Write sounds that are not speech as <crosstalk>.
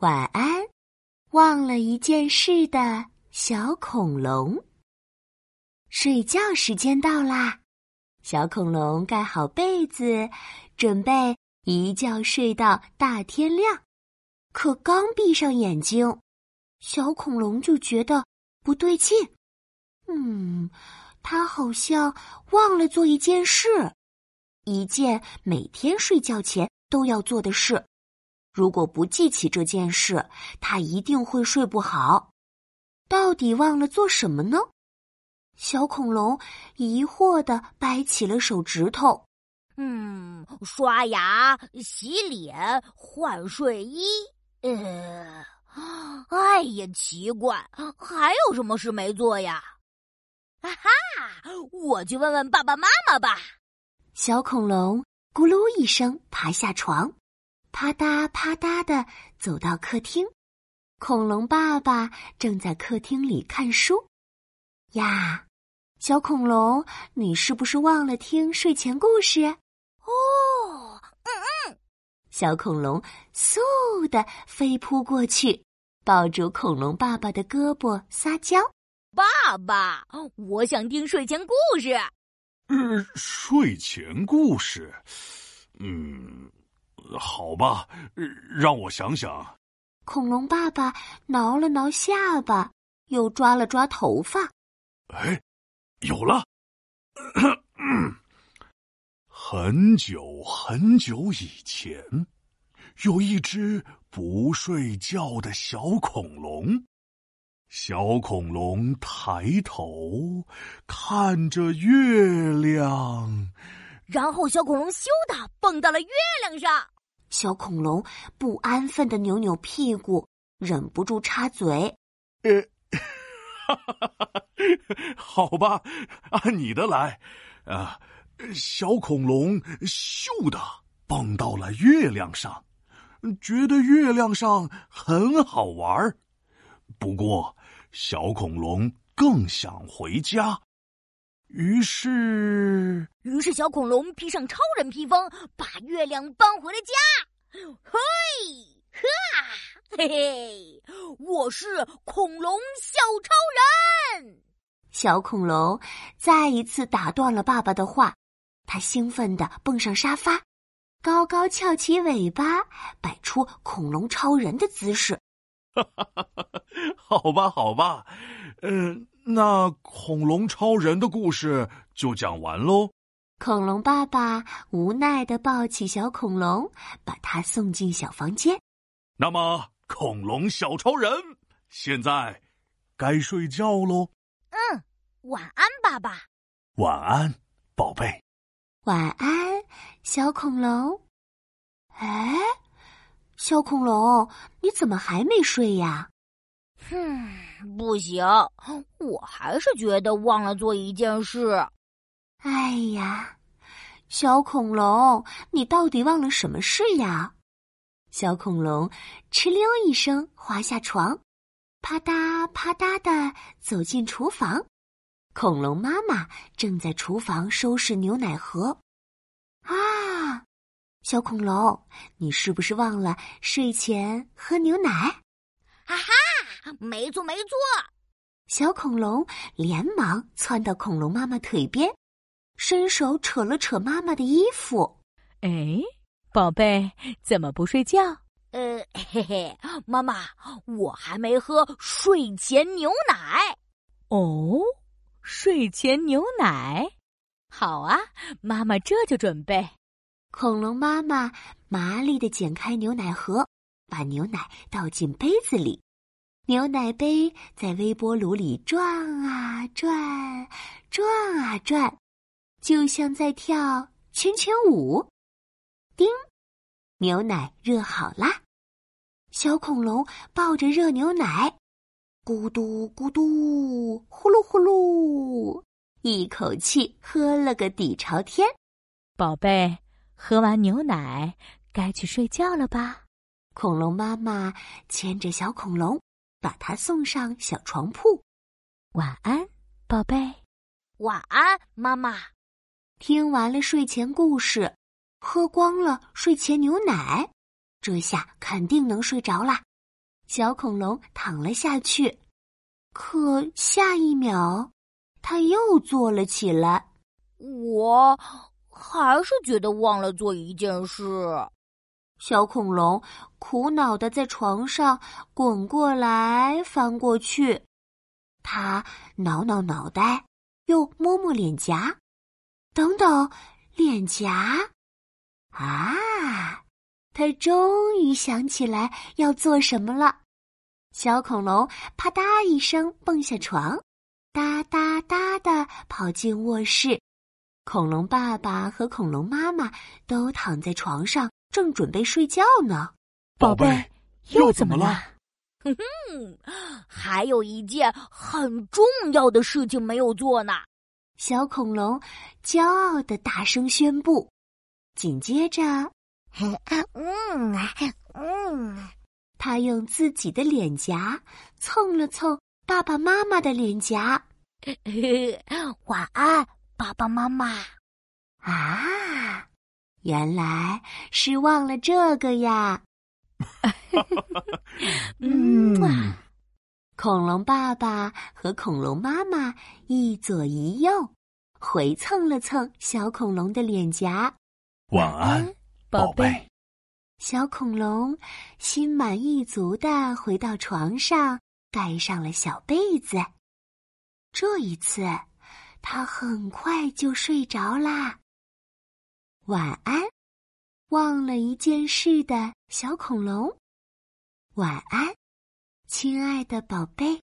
晚安，忘了一件事的小恐龙。睡觉时间到啦，小恐龙盖好被子，准备一觉睡到大天亮。可刚闭上眼睛，小恐龙就觉得不对劲。嗯，他好像忘了做一件事，一件每天睡觉前都要做的事。如果不记起这件事，他一定会睡不好。到底忘了做什么呢？小恐龙疑惑的掰起了手指头。嗯，刷牙、洗脸、换睡衣。呃，哎呀，奇怪，还有什么事没做呀？啊哈，我去问问爸爸妈妈吧。小恐龙咕噜一声爬下床。啪嗒啪嗒的走到客厅，恐龙爸爸正在客厅里看书。呀，小恐龙，你是不是忘了听睡前故事？哦，嗯嗯。小恐龙嗖的飞扑过去，抱住恐龙爸爸的胳膊撒娇：“爸爸，我想听睡前故事。”嗯，睡前故事，嗯。好吧，让我想想。恐龙爸爸挠了挠下巴，又抓了抓头发。哎，有了！<clears throat> 很久很久以前，有一只不睡觉的小恐龙。小恐龙抬头看着月亮，然后小恐龙咻的蹦到了月亮上。小恐龙不安分的扭扭屁股，忍不住插嘴：“呃，<laughs> 好吧，按你的来。啊，小恐龙咻的蹦到了月亮上，觉得月亮上很好玩儿不过，小恐龙更想回家。于是，于是小恐龙披上超人披风，把月亮搬回了家。嘿，哈，嘿嘿，我是恐龙小超人。小恐龙再一次打断了爸爸的话，他兴奋地蹦上沙发，高高翘起尾巴，摆出恐龙超人的姿势。哈哈哈哈好吧，好吧，嗯，那恐龙超人的故事就讲完喽。恐龙爸爸无奈的抱起小恐龙，把它送进小房间。那么，恐龙小超人，现在该睡觉喽。嗯，晚安，爸爸。晚安，宝贝。晚安，小恐龙。哎，小恐龙，你怎么还没睡呀？哼，不行，我还是觉得忘了做一件事。哎呀，小恐龙，你到底忘了什么事呀？小恐龙哧溜一声滑下床，啪嗒啪嗒的走进厨房。恐龙妈妈正在厨房收拾牛奶盒。啊，小恐龙，你是不是忘了睡前喝牛奶？啊哈，没错没错。小恐龙连忙窜到恐龙妈妈腿边。伸手扯了扯妈妈的衣服，哎，宝贝，怎么不睡觉？呃，嘿嘿，妈妈，我还没喝睡前牛奶。哦，睡前牛奶，好啊，妈妈这就准备。恐龙妈妈麻利的剪开牛奶盒，把牛奶倒进杯子里，牛奶杯在微波炉里转啊转，转啊转。就像在跳圈圈舞，叮，牛奶热好啦！小恐龙抱着热牛奶，咕嘟咕嘟，呼噜呼噜，一口气喝了个底朝天。宝贝，喝完牛奶该去睡觉了吧？恐龙妈妈牵着小恐龙，把他送上小床铺。晚安，宝贝。晚安，妈妈。听完了睡前故事，喝光了睡前牛奶，这下肯定能睡着啦。小恐龙躺了下去，可下一秒，他又坐了起来。我还是觉得忘了做一件事。小恐龙苦恼的在床上滚过来翻过去，他挠挠脑袋，又摸摸脸颊，等等，脸颊，啊！他终于想起来要做什么了。小恐龙啪嗒一声蹦下床，哒哒哒的跑进卧室。恐龙爸爸和恐龙妈妈都躺在床上。正准备睡觉呢，宝贝，又怎么了？哼 <laughs> 哼，还有一件很重要的事情没有做呢。小恐龙骄傲的大声宣布。紧接着，<laughs> 嗯嗯，他用自己的脸颊蹭了蹭爸爸妈妈的脸颊。<laughs> 晚安，爸爸妈妈。啊。原来是忘了这个呀！<laughs> 嗯，恐龙爸爸和恐龙妈妈一左一右回蹭了蹭小恐龙的脸颊。晚安，宝贝。小恐龙心满意足的回到床上，盖上了小被子。这一次，他很快就睡着啦。晚安，忘了一件事的小恐龙。晚安，亲爱的宝贝。